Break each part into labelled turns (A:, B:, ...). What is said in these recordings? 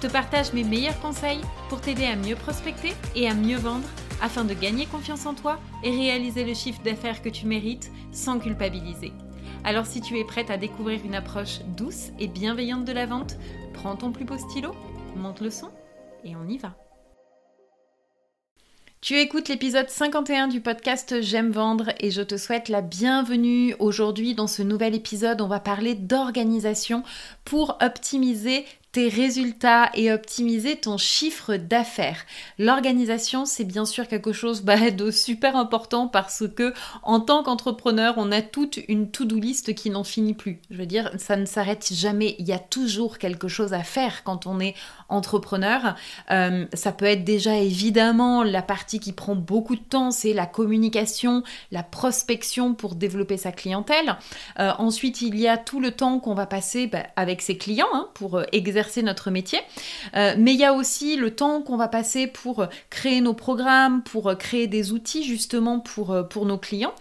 A: Je te partage mes meilleurs conseils pour t'aider à mieux prospecter et à mieux vendre afin de gagner confiance en toi et réaliser le chiffre d'affaires que tu mérites sans culpabiliser. Alors si tu es prête à découvrir une approche douce et bienveillante de la vente, prends ton plus beau stylo, monte le son et on y va. Tu écoutes l'épisode 51 du podcast J'aime vendre et je te souhaite la bienvenue. Aujourd'hui dans ce nouvel épisode, on va parler d'organisation pour optimiser tes résultats et optimiser ton chiffre d'affaires. L'organisation, c'est bien sûr quelque chose bah, de super important parce que en tant qu'entrepreneur, on a toute une to-do list qui n'en finit plus. Je veux dire, ça ne s'arrête jamais. Il y a toujours quelque chose à faire quand on est entrepreneur. Euh, ça peut être déjà évidemment la partie qui prend beaucoup de temps, c'est la communication, la prospection pour développer sa clientèle. Euh, ensuite, il y a tout le temps qu'on va passer bah, avec ses clients hein, pour exercer notre métier. Euh, mais il y a aussi le temps qu'on va passer pour créer nos programmes, pour créer des outils justement pour, euh, pour nos clients,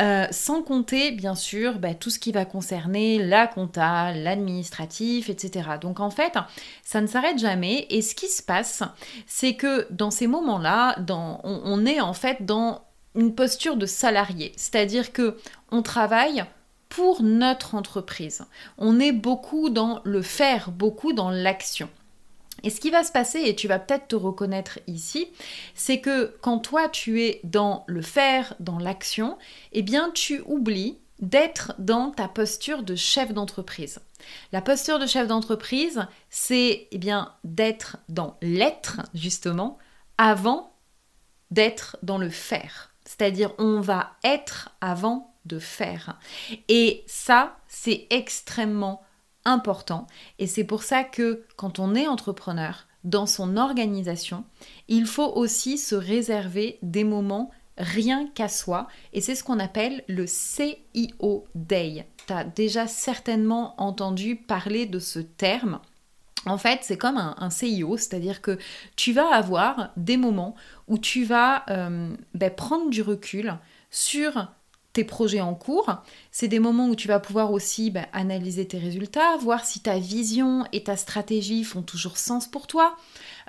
A: euh, sans compter bien sûr bah, tout ce qui va concerner la compta, l'administratif, etc. Donc en fait, ça ne s'arrête jamais. Et ce qui se passe, c'est que dans ces moments-là, on, on est en fait dans une posture de salarié, c'est-à-dire que on travaille pour notre entreprise. On est beaucoup dans le faire, beaucoup dans l'action. Et ce qui va se passer, et tu vas peut-être te reconnaître ici, c'est que quand toi tu es dans le faire, dans l'action, eh bien tu oublies d'être dans ta posture de chef d'entreprise. La posture de chef d'entreprise, c'est eh bien d'être dans l'être justement avant d'être dans le faire. C'est-à-dire on va être avant de faire. Et ça, c'est extrêmement important. Et c'est pour ça que quand on est entrepreneur, dans son organisation, il faut aussi se réserver des moments rien qu'à soi. Et c'est ce qu'on appelle le CIO Day. Tu as déjà certainement entendu parler de ce terme. En fait, c'est comme un, CIO, c'est-à-dire que tu vas avoir des moments où tu vas euh, ben, prendre du recul sur tes projets en cours. C'est des moments où tu vas pouvoir aussi bah, analyser tes résultats, voir si ta vision et ta stratégie font toujours sens pour toi.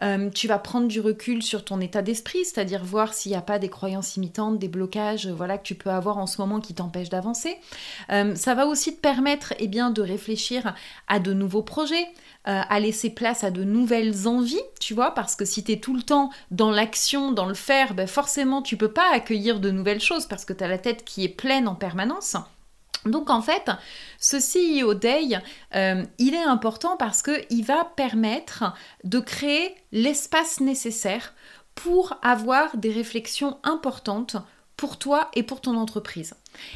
A: Euh, tu vas prendre du recul sur ton état d'esprit, c'est-à-dire voir s'il n'y a pas des croyances imitantes, des blocages voilà, que tu peux avoir en ce moment qui t'empêchent d'avancer. Euh, ça va aussi te permettre eh bien, de réfléchir à de nouveaux projets, euh, à laisser place à de nouvelles envies, tu vois, parce que si tu es tout le temps dans l'action, dans le faire, ben forcément tu peux pas accueillir de nouvelles choses parce que tu as la tête qui est pleine en permanence. Donc en fait, ce CEO Day, euh, il est important parce qu'il va permettre de créer l'espace nécessaire pour avoir des réflexions importantes pour toi et pour ton entreprise.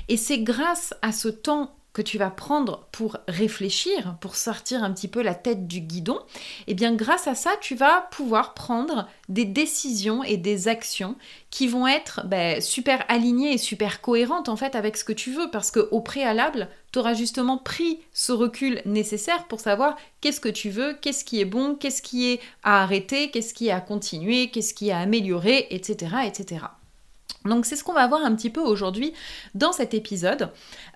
A: Et c'est grâce à ce temps que tu vas prendre pour réfléchir, pour sortir un petit peu la tête du guidon, et eh bien grâce à ça, tu vas pouvoir prendre des décisions et des actions qui vont être ben, super alignées et super cohérentes en fait avec ce que tu veux, parce qu'au préalable, tu auras justement pris ce recul nécessaire pour savoir qu'est-ce que tu veux, qu'est-ce qui est bon, qu'est-ce qui est à arrêter, qu'est-ce qui est à continuer, qu'est-ce qui est à améliorer, etc. etc. Donc c'est ce qu'on va voir un petit peu aujourd'hui dans cet épisode.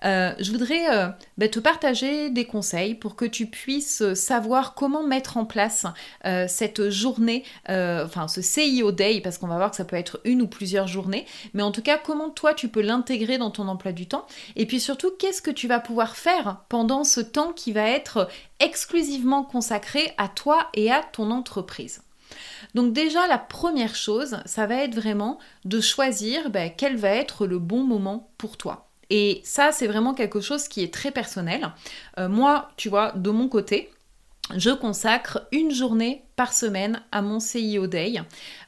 A: Euh, je voudrais euh, bah, te partager des conseils pour que tu puisses savoir comment mettre en place euh, cette journée, enfin ce CIO Day, parce qu'on va voir que ça peut être une ou plusieurs journées, mais en tout cas comment toi tu peux l'intégrer dans ton emploi du temps, et puis surtout qu'est-ce que tu vas pouvoir faire pendant ce temps qui va être exclusivement consacré à toi et à ton entreprise? Donc déjà, la première chose, ça va être vraiment de choisir ben, quel va être le bon moment pour toi. Et ça, c'est vraiment quelque chose qui est très personnel. Euh, moi, tu vois, de mon côté, je consacre une journée semaine à mon CIO Day.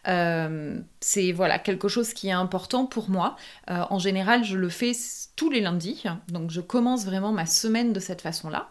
A: Euh, c'est voilà quelque chose qui est important pour moi. Euh, en général, je le fais tous les lundis, donc je commence vraiment ma semaine de cette façon-là.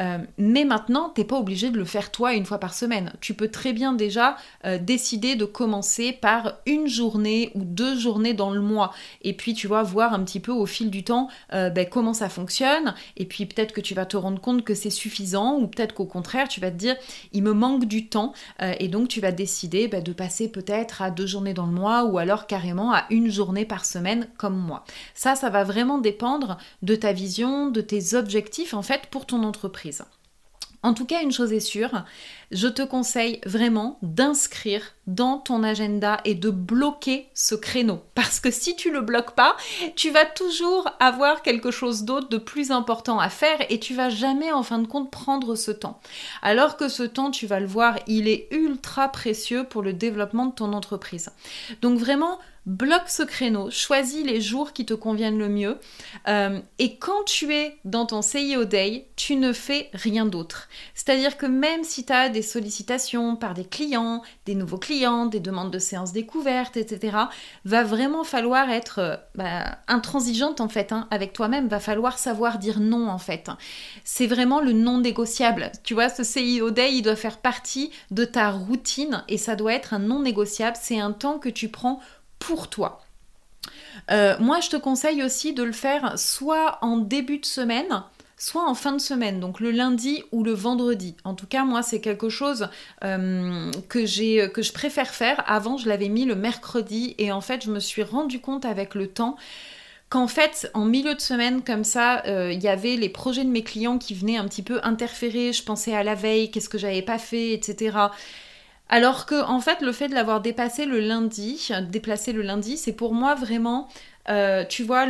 A: Euh, mais maintenant, t'es pas obligé de le faire toi une fois par semaine. Tu peux très bien déjà décider de commencer par une journée ou deux journées dans le mois, et puis tu vas voir un petit peu au fil du temps ben, comment ça fonctionne, et puis peut-être que tu vas te rendre compte que c'est suffisant, ou peut-être qu'au contraire, tu vas te dire il me manque du temps, et donc tu vas décider ben, de passer peut-être à deux journées dans le mois ou alors carrément à une journée par semaine comme moi. Ça, ça va vraiment dépendre de ta vision, de tes objectifs en fait pour ton entreprise. En tout cas, une chose est sûre, je te conseille vraiment d'inscrire dans ton agenda et de bloquer ce créneau. Parce que si tu le bloques pas, tu vas toujours avoir quelque chose d'autre de plus important à faire et tu vas jamais en fin de compte prendre ce temps. Alors que ce temps, tu vas le voir, il est ultra précieux pour le développement de ton entreprise. Donc vraiment, bloque ce créneau, choisis les jours qui te conviennent le mieux. Euh, et quand tu es dans ton CIO Day, tu ne fais rien d'autre. C'est-à-dire que même si tu as des sollicitations par des clients, des nouveaux clients, des demandes de séances découvertes, etc., va vraiment falloir être euh, bah, intransigeante en fait hein, avec toi-même, va falloir savoir dire non en fait. C'est vraiment le non négociable. Tu vois, ce CIO Day, il doit faire partie de ta routine et ça doit être un non négociable. C'est un temps que tu prends pour toi. Euh, moi, je te conseille aussi de le faire soit en début de semaine, soit en fin de semaine, donc le lundi ou le vendredi. En tout cas, moi, c'est quelque chose euh, que, que je préfère faire. Avant, je l'avais mis le mercredi et en fait, je me suis rendu compte avec le temps qu'en fait, en milieu de semaine, comme ça, euh, il y avait les projets de mes clients qui venaient un petit peu interférer. Je pensais à la veille, qu'est-ce que j'avais pas fait, etc. Alors que en fait, le fait de l'avoir dépassé le lundi, déplacé le lundi, c'est pour moi vraiment, euh, tu vois,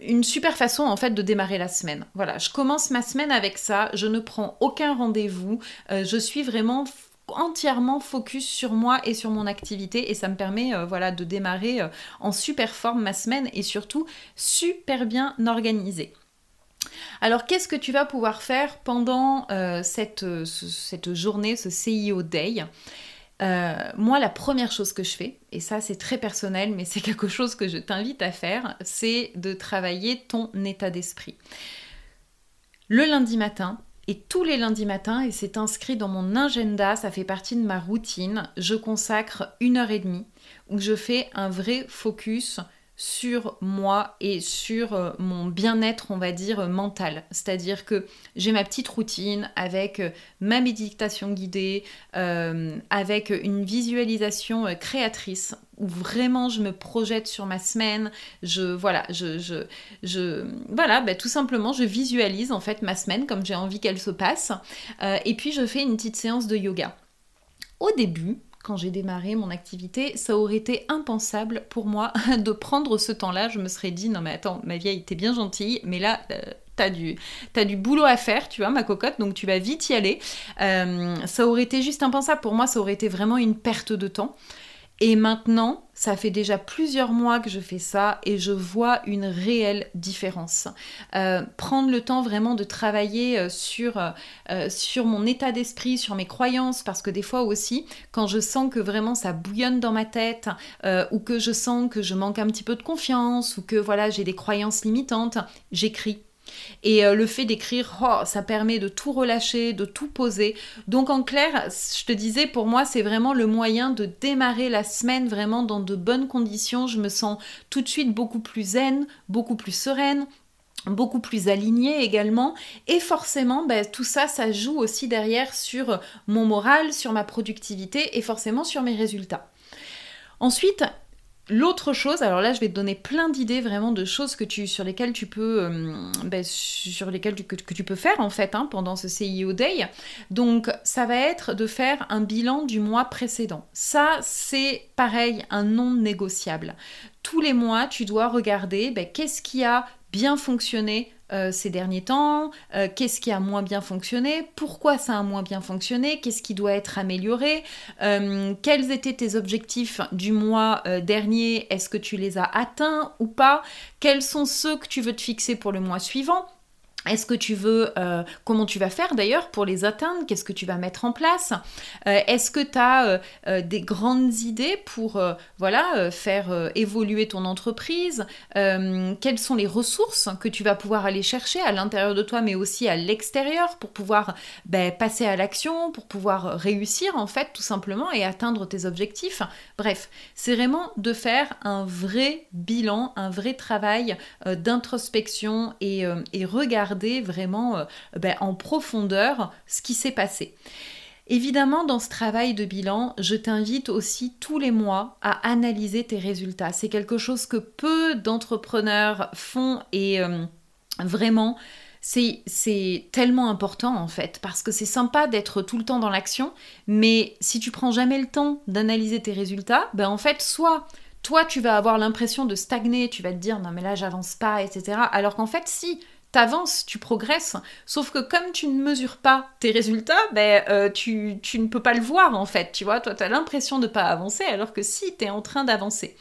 A: une super façon en fait de démarrer la semaine. Voilà, je commence ma semaine avec ça, je ne prends aucun rendez-vous, euh, je suis vraiment entièrement focus sur moi et sur mon activité et ça me permet euh, voilà de démarrer en super forme ma semaine et surtout super bien organisée. Alors qu'est-ce que tu vas pouvoir faire pendant cette, cette journée, ce CIO Day? Euh, moi, la première chose que je fais, et ça c'est très personnel, mais c'est quelque chose que je t'invite à faire, c'est de travailler ton état d'esprit. Le lundi matin, et tous les lundis matins, et c'est inscrit dans mon agenda, ça fait partie de ma routine, je consacre une heure et demie où je fais un vrai focus sur moi et sur euh, mon bien-être, on va dire, mental. C'est-à-dire que j'ai ma petite routine avec euh, ma méditation guidée, euh, avec une visualisation créatrice où vraiment je me projette sur ma semaine. Je, voilà, je voilà, bah, tout simplement, je visualise en fait ma semaine comme j'ai envie qu'elle se passe. et puis je fais une petite séance de yoga. Au début, quand j'ai démarré mon activité, ça aurait été impensable pour moi de prendre ce temps-là. Je me serais dit, non mais attends, ma vieille, t'es bien gentille, mais là, euh, t'as du, du boulot à faire, tu vois, ma cocotte, donc tu vas vite y aller. Euh, ça aurait été juste impensable. Pour moi, ça aurait été vraiment une perte de temps. Et maintenant, ça fait déjà plusieurs mois que je fais ça et je vois une réelle différence. Euh, prendre le temps vraiment de travailler euh, sur, euh, sur mon état d'esprit, sur mes croyances, parce que des fois aussi, quand je sens que vraiment ça bouillonne dans ma tête, ou que je sens que je manque un petit peu de confiance, ou que voilà, j'ai des croyances limitantes, j'écris et euh, le fait d'écrire, oh, ça permet de tout relâcher, de tout poser. Donc en clair, je te disais, pour moi, c'est vraiment le moyen de démarrer la semaine vraiment dans de bonnes conditions. Je me sens tout de suite beaucoup plus zen, beaucoup plus sereine, beaucoup plus alignée également et forcément ben, tout ça ça joue aussi derrière sur mon moral sur ma productivité et forcément sur mes résultats ensuite L'autre chose, alors là je vais te donner plein d'idées vraiment de choses que tu, sur lesquelles tu peux, euh, ben, sur lesquelles que, tu peux faire en fait hein, pendant ce CIO Day. Donc ça va être de faire un bilan du mois précédent. Ça c'est pareil un non négociable. Tous les mois tu dois regarder ben, qu'est-ce qui a bien fonctionné euh, ces derniers temps, euh, qu'est-ce qui a moins bien fonctionné, pourquoi ça a moins bien fonctionné, qu'est-ce qui doit être amélioré, euh, quels étaient tes objectifs du mois dernier, est-ce que tu les as atteints ou pas, quels sont ceux que tu veux te fixer pour le mois suivant. Est-ce que tu veux, euh, comment tu vas faire d'ailleurs pour les atteindre? Qu'est-ce que tu vas mettre en place? Euh, Est-ce que tu as euh, des grandes idées pour voilà, faire évoluer ton entreprise? Quelles sont les ressources que tu vas pouvoir aller chercher à l'intérieur de toi mais aussi à l'extérieur pour pouvoir ben, passer à l'action, pour pouvoir réussir en fait tout simplement et atteindre tes objectifs? Bref, c'est vraiment de faire un vrai bilan, un vrai travail d'introspection et, et regarder vraiment euh, ben, en profondeur ce qui s'est passé. Évidemment, dans ce travail de bilan, je t'invite aussi tous les mois à analyser tes résultats. C'est quelque chose que peu d'entrepreneurs font et euh, vraiment, c'est tellement important en fait, parce que c'est sympa d'être tout le temps dans l'action, mais si tu prends jamais le temps d'analyser tes résultats, ben en fait, soit toi tu vas avoir l'impression de stagner, tu vas te dire non mais là j'avance pas, etc. Alors qu'en fait, si t'avances, tu progresses. Sauf que comme tu ne mesures pas tes résultats, ben, euh, tu, ne peux pas le voir en fait. Tu vois, toi, tu as l'impression de pas avancer alors que si, tu es en train d'avancer.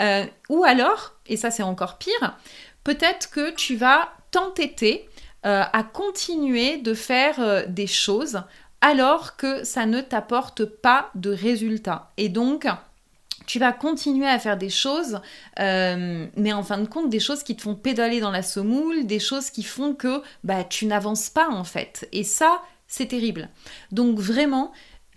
A: Euh, ou alors, et ça c'est encore pire, peut-être que tu vas t'entêter euh, à continuer de faire des choses alors que ça ne t'apporte pas de résultats. Et donc, tu vas continuer à faire des choses, euh, mais en fin de compte, des choses qui te font pédaler dans la semoule, des choses qui font que bah, tu n'avances pas en fait. Et ça, c'est terrible. Donc vraiment,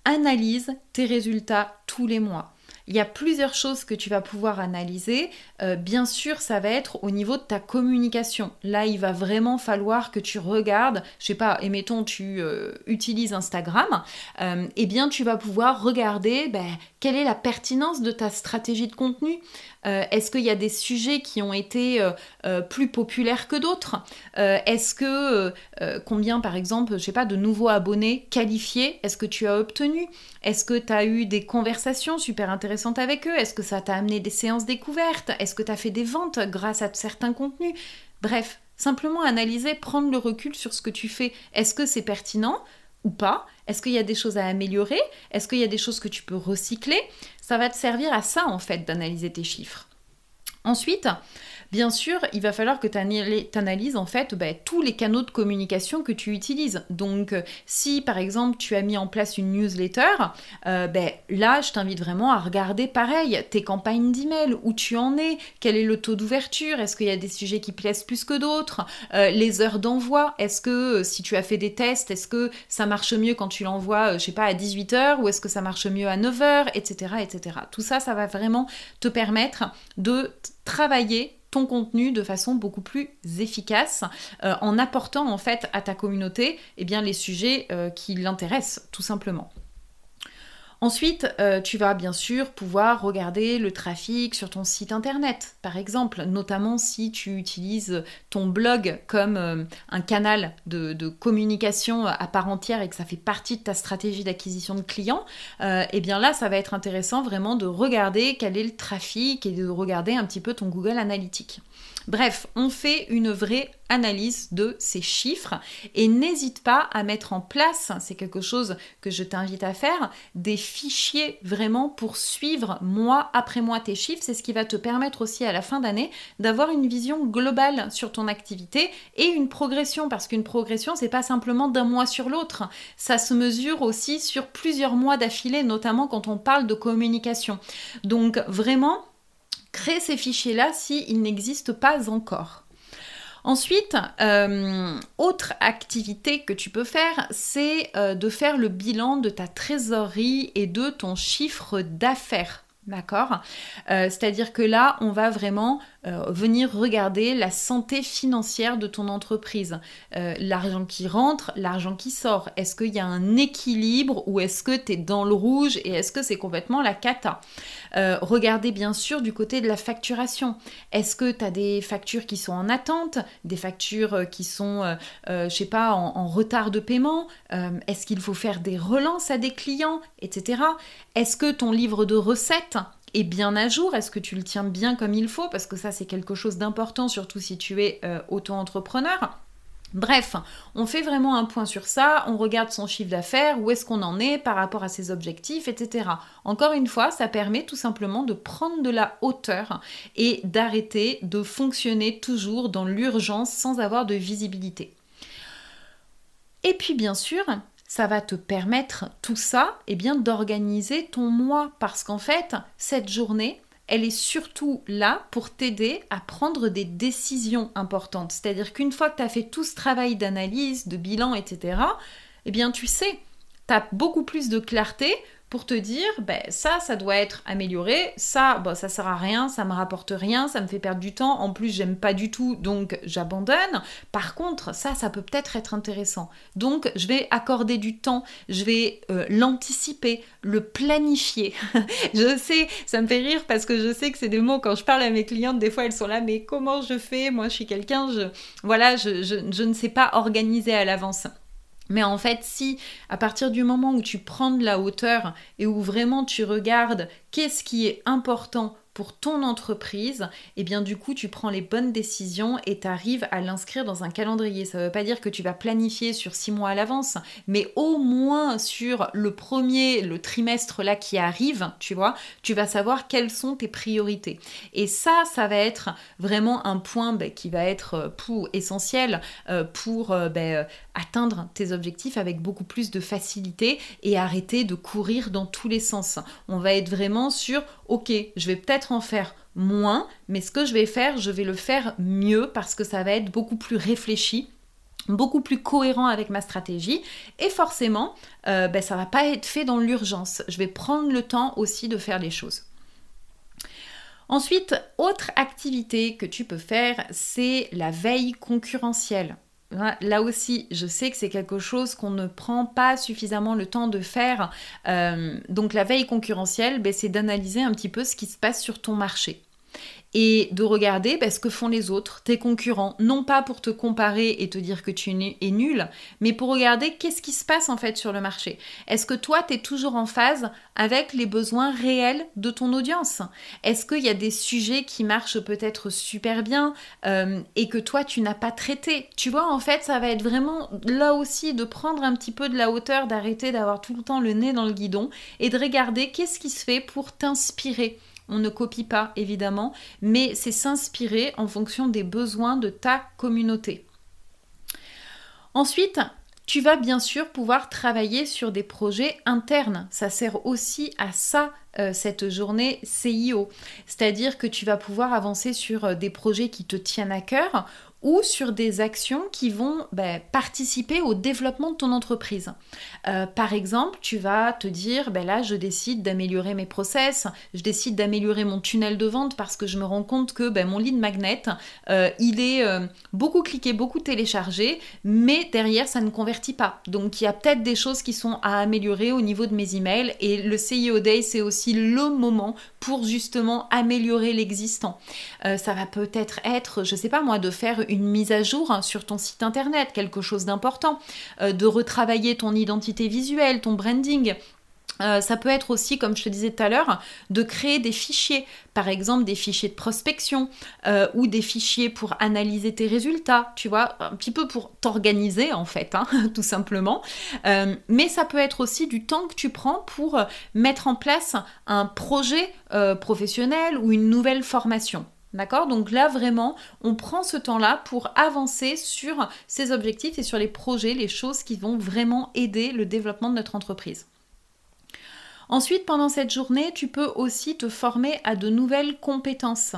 A: analyse tes résultats tous les mois. Il y a plusieurs choses que tu vas pouvoir analyser. Euh, bien sûr, ça va être au niveau de ta communication. Là, il va vraiment falloir que tu regardes, je sais pas, émettons, tu euh, utilises Instagram, euh, eh bien, tu vas pouvoir regarder ben, quelle est la pertinence de ta stratégie de contenu. Est-ce qu'il y a des sujets qui ont été plus populaires que d'autres? Est-ce que combien, par exemple, je sais pas, de nouveaux abonnés qualifiés est-ce que tu as obtenu? Est-ce que tu as eu des conversations super intéressantes avec eux? Est-ce que ça t'a amené des séances découvertes? Est-ce que tu as fait des ventes grâce à certains contenus? Bref, simplement analyser, prendre le recul sur ce que tu fais. Est-ce que c'est pertinent ou pas? Est-ce qu'il y a des choses à améliorer? Est-ce qu'il y a des choses que tu peux recycler? Ça va te servir à ça en fait d'analyser tes chiffres. Ensuite, Bien sûr, il va falloir que tu analyses en fait bah, tous les canaux de communication que tu utilises. Donc, euh, si par exemple tu as mis en place une newsletter, euh, ben, là, je t'invite vraiment à regarder pareil tes campagnes d'email, où tu en es, quel est le taux d'ouverture, est-ce qu'il y a des sujets qui plaisent plus que d'autres, euh, les heures d'envoi, est-ce que si tu as fait des tests, est-ce que ça marche mieux quand tu l'envoies, je sais pas, à 18h ou est-ce que ça marche mieux à 9h, etc., etc. Tout ça, ça va vraiment te permettre de travailler ton contenu de façon beaucoup plus efficace euh, en apportant en fait à ta communauté eh bien, les sujets euh, qui l'intéressent tout simplement. Ensuite, euh, tu vas bien sûr pouvoir regarder le trafic sur ton site internet, par exemple, notamment si tu utilises ton blog comme euh, un canal de, communication à part entière et que ça fait partie de ta stratégie d'acquisition de clients, euh, eh bien là, ça va être intéressant vraiment de regarder quel est le trafic et de regarder un petit peu ton Google Analytics. Bref, on fait une vraie analyse de ces chiffres et n'hésite pas à mettre en place, c'est quelque chose que je t'invite à faire, des fichiers vraiment pour suivre mois après mois tes chiffres. C'est ce qui va te permettre aussi à la fin d'année d'avoir une vision globale sur ton activité et une progression parce qu'une progression c'est pas simplement d'un mois sur l'autre, ça se mesure aussi sur plusieurs mois d'affilée, notamment quand on parle de communication. Donc vraiment Crée ces fichiers-là s'ils n'existent pas encore. Ensuite, euh, autre activité que tu peux faire, c'est euh, de faire le bilan de ta trésorerie et de ton chiffre d'affaires. D'accord? Euh, C'est-à-dire que là, on va vraiment venir regarder la santé financière de ton entreprise. L'argent qui rentre, l'argent qui sort. Est-ce qu'il y a un équilibre ou est-ce que tu es dans le rouge et est-ce que c'est complètement la cata? Regardez bien sûr du côté de la facturation. Est-ce que tu as des factures qui sont en attente, des factures qui sont, je sais pas, en, retard de paiement Est-ce qu'il faut faire des relances à des clients, etc. Est-ce que ton livre de recettes est bien à jour Est-ce que tu le tiens bien comme il faut Parce que ça, c'est quelque chose d'important, surtout si tu es euh, auto-entrepreneur. Bref, on fait vraiment un point sur ça, on regarde son chiffre d'affaires, où est-ce qu'on en est par rapport à ses objectifs, etc. Encore une fois, ça permet tout simplement de prendre de la hauteur et d'arrêter de fonctionner toujours dans l'urgence sans avoir de visibilité. Et puis bien sûr, ça va te permettre tout ça, et eh bien d'organiser ton mois parce qu'en fait, cette journée, elle est surtout là pour t'aider à prendre des décisions importantes. C'est-à-dire qu'une fois que tu as fait tout ce travail d'analyse, de bilan, etc., eh bien tu sais, tu as beaucoup plus de clarté pour te dire, ben, ça, ça doit être amélioré, ça, bon, ça sert à rien, ça me rapporte rien, ça me fait perdre du temps, en plus j'aime pas du tout, donc j'abandonne. Par contre, ça, ça peut peut-être être intéressant. Donc, je vais accorder du temps, je vais euh, l'anticiper, le planifier. je sais, ça me fait rire parce que je sais que c'est des mots, quand je parle à mes clientes, des fois elles sont là, mais comment je fais? Moi, je suis quelqu'un, je, voilà, je, je ne sais pas organiser à l'avance. Mais en fait, si à partir du moment où tu prends de la hauteur et où vraiment tu regardes qu'est-ce qui est important pour ton entreprise, et eh bien du coup tu prends les bonnes décisions et tu arrives à l'inscrire dans un calendrier. Ça ne veut pas dire que tu vas planifier sur six mois à l'avance, mais au moins sur le premier, le trimestre là qui arrive, tu vois, tu vas savoir quelles sont tes priorités. Et ça, ça va être vraiment un point ben, qui va être euh, essentiel euh, pour euh, ben, atteindre tes objectifs avec beaucoup plus de facilité et arrêter de courir dans tous les sens. On va être vraiment sur, ok, je vais peut-être en faire moins, mais ce que je vais faire, je vais le faire mieux parce que ça va être beaucoup plus réfléchi beaucoup plus cohérent avec ma stratégie. Et forcément euh, ben, ça va pas être fait dans l'urgence. Je vais prendre le temps aussi de faire les choses. Ensuite, autre activité que tu peux faire, c'est la veille concurrentielle. Là aussi, je sais que c'est quelque chose qu'on ne prend pas suffisamment le temps de faire. Euh, donc la veille concurrentielle, ben, c'est d'analyser un petit peu ce qui se passe sur ton marché et de regarder bah, ce que font les autres, tes concurrents, non pas pour te comparer et te dire que tu es nul, mais pour regarder qu'est-ce qui se passe en fait sur le marché. Est-ce que toi, tu es toujours en phase avec les besoins réels de ton audience? Est-ce qu'il y a des sujets qui marchent peut-être super bien euh, et que toi, tu n'as pas traité? Tu vois, en fait, ça va être vraiment là aussi de prendre un petit peu de la hauteur, d'arrêter d'avoir tout le temps le nez dans le guidon et de regarder qu'est-ce qui se fait pour t'inspirer on ne copie pas, évidemment, mais c'est s'inspirer en fonction des besoins de ta communauté. Ensuite, tu vas bien sûr pouvoir travailler sur des projets internes. Ça sert aussi à ça euh, cette journée CIO. C'est-à-dire que tu vas pouvoir avancer sur euh, des projets qui te tiennent à cœur ou sur des actions qui vont ben, participer au développement de ton entreprise. Euh, par exemple, tu vas te dire, ben là, je décide d'améliorer mes process, je décide d'améliorer mon tunnel de vente parce que je me rends compte que ben, mon lead magnet, euh, il est euh, beaucoup cliqué, beaucoup téléchargé, mais derrière, ça ne convertit pas. Donc, il y a peut-être des choses qui sont à améliorer au niveau de mes emails et le CIO Day, c'est aussi le moment pour justement améliorer l'existant. ça va peut-être être, je sais pas moi, de faire une mise à jour hein, sur ton site internet, quelque chose d'important, euh, de retravailler ton identité visuelle, ton branding. Euh, ça peut être aussi, comme je te disais tout à l'heure, de créer des fichiers, par exemple des fichiers de prospection euh, ou des fichiers pour analyser tes résultats, tu vois, un petit peu pour t'organiser en fait, hein, tout simplement. mais ça peut être aussi du temps que tu prends pour mettre en place un projet professionnel ou une nouvelle formation. D'accord? Donc là, vraiment, on prend ce temps-là pour avancer sur ces objectifs et sur les projets, les choses qui vont vraiment aider le développement de notre entreprise. Ensuite, pendant cette journée, tu peux aussi te former à de nouvelles compétences.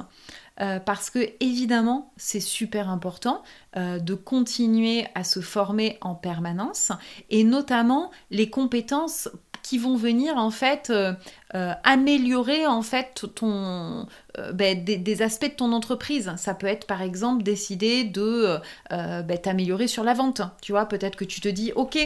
A: Euh, parce que évidemment c'est super important euh, de continuer à se former en permanence et notamment les compétences qui vont venir en fait euh, euh, améliorer en fait ton, euh, ben, des, aspects de ton entreprise. Ça peut être par exemple décider de ben, t'améliorer sur la vente. Tu vois, peut-être que tu te dis, ok,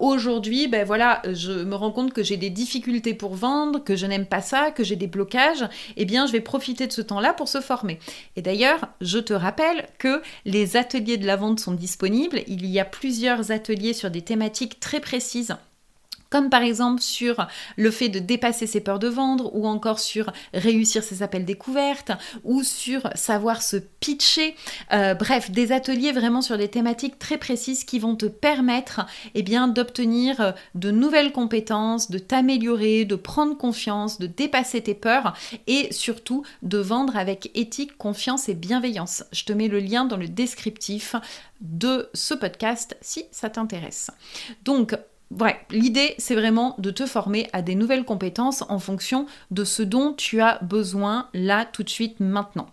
A: aujourd'hui, ben voilà, je me rends compte que j'ai des difficultés pour vendre, que je n'aime pas ça, que j'ai des blocages. Eh bien, je vais profiter de ce temps-là pour se former. Et d'ailleurs, je te rappelle que les ateliers de la vente sont disponibles. Il y a plusieurs ateliers sur des thématiques très précises comme par exemple sur le fait de dépasser ses peurs de vendre, ou encore sur réussir ses appels découvertes, ou sur savoir se pitcher. Euh, bref, des ateliers vraiment sur des thématiques très précises qui vont te permettre eh d'obtenir euh, de nouvelles compétences, de t'améliorer, de prendre confiance, de dépasser tes peurs et surtout de vendre avec éthique, confiance et bienveillance. Je te mets le lien dans le descriptif de ce podcast si ça t'intéresse. Donc, L'idée, c'est vraiment de te former à des nouvelles compétences en fonction de ce dont tu as besoin là, tout de suite, maintenant.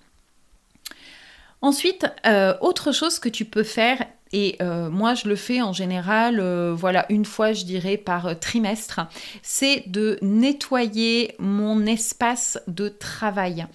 A: Ensuite, euh, autre chose que tu peux faire, et euh, moi je le fais en général, euh, voilà, une fois je dirais par trimestre, c'est de nettoyer mon espace de travail.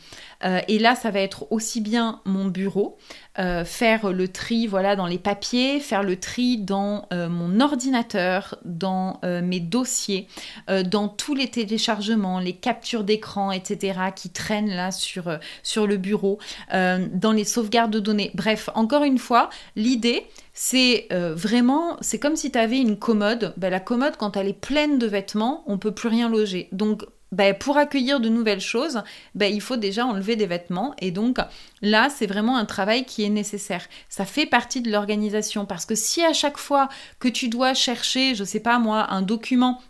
A: Et là, ça va être aussi bien mon bureau, euh, faire le tri voilà dans les papiers, faire le tri dans euh, mon ordinateur, dans euh, mes dossiers, dans tous les téléchargements, les captures d'écran, etc. qui traînent là sur, le bureau, dans les sauvegardes de données. Bref, encore une fois, l'idée c'est vraiment, c'est comme si tu avais une commode. Ben, la commode, quand elle est pleine de vêtements, on peut plus rien loger. Donc ben, pour accueillir de nouvelles choses, ben, il faut déjà enlever des vêtements. Et donc là, c'est vraiment un travail qui est nécessaire. Ça fait partie de l'organisation. Parce que si à chaque fois que tu dois chercher, je sais pas moi, un document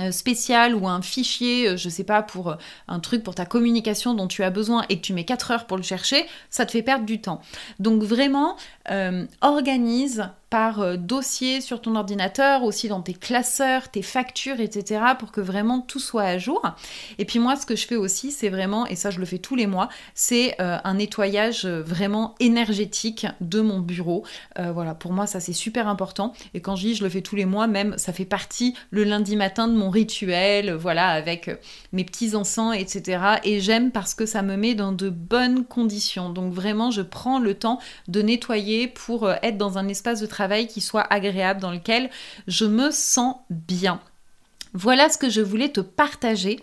A: euh, spécial ou un fichier, euh, je sais pas, pour euh, un truc pour ta communication dont tu as besoin et que tu mets 4 heures pour le chercher, ça te fait perdre du temps. Donc vraiment, organise par euh, dossier sur ton ordinateur, aussi dans tes classeurs, tes factures, etc. pour que vraiment tout soit à jour. Et puis moi, ce que je fais aussi, c'est vraiment, et ça je le fais tous les mois, c'est euh, un nettoyage euh, vraiment énergétique de mon bureau. voilà, pour moi, ça c'est super important. Et quand je dis je le fais tous les mois, même ça fait partie le lundi matin de mon rituel, voilà, avec mes petits encens, etc. Et j'aime parce que ça me met dans de bonnes conditions. Donc vraiment, je prends le temps de nettoyer pour être dans un espace de travail qui soit agréable, dans lequel je me sens bien. Voilà ce que je voulais te partager.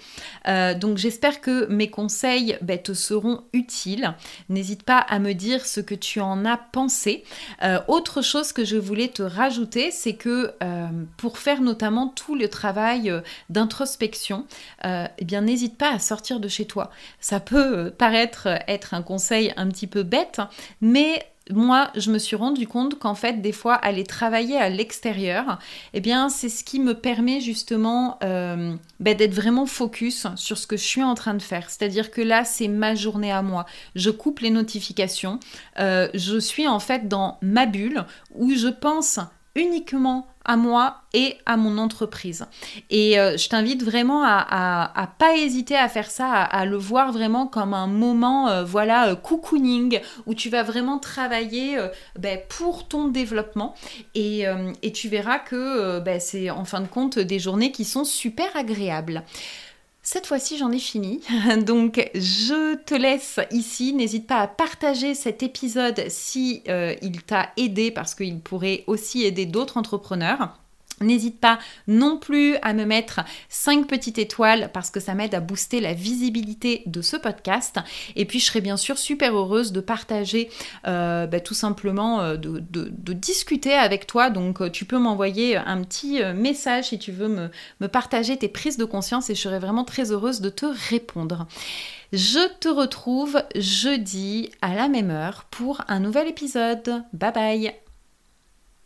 A: Euh, donc j'espère que mes conseils ben, te seront utiles. N'hésite pas à me dire ce que tu en as pensé. Euh, autre chose que je voulais te rajouter, c'est que euh, pour faire notamment tout le travail d'introspection, eh bien n'hésite pas à sortir de chez toi. Ça peut paraître être un conseil un petit peu bête, mais moi, je me suis rendu compte qu'en fait, des fois, aller travailler à l'extérieur, eh bien, c'est ce qui me permet justement euh, ben, d'être vraiment focus sur ce que je suis en train de faire. C'est-à-dire que là, c'est ma journée à moi. Je coupe les notifications. Euh, je suis en fait dans ma bulle où je pense uniquement à moi et à mon entreprise. Et euh, je t'invite vraiment à, pas hésiter à faire ça, à, le voir vraiment comme un moment, euh, voilà, euh, cocooning, où tu vas vraiment travailler ben, pour ton développement. Et, et tu verras que ben, c'est en fin de compte des journées qui sont super agréables. Cette fois-ci, j'en ai fini. Donc, je te laisse ici. N'hésite pas à partager cet épisode si euh, il t'a aidé parce qu'il pourrait aussi aider d'autres entrepreneurs. N'hésite pas non plus à me mettre 5 petites étoiles parce que ça m'aide à booster la visibilité de ce podcast. Et puis je serai bien sûr super heureuse de partager euh, bah, tout simplement, euh, de, discuter avec toi. Donc euh, tu peux m'envoyer un petit message si tu veux me, me partager tes prises de conscience et je serai vraiment très heureuse de te répondre. Je te retrouve jeudi à la même heure pour un nouvel épisode. Bye bye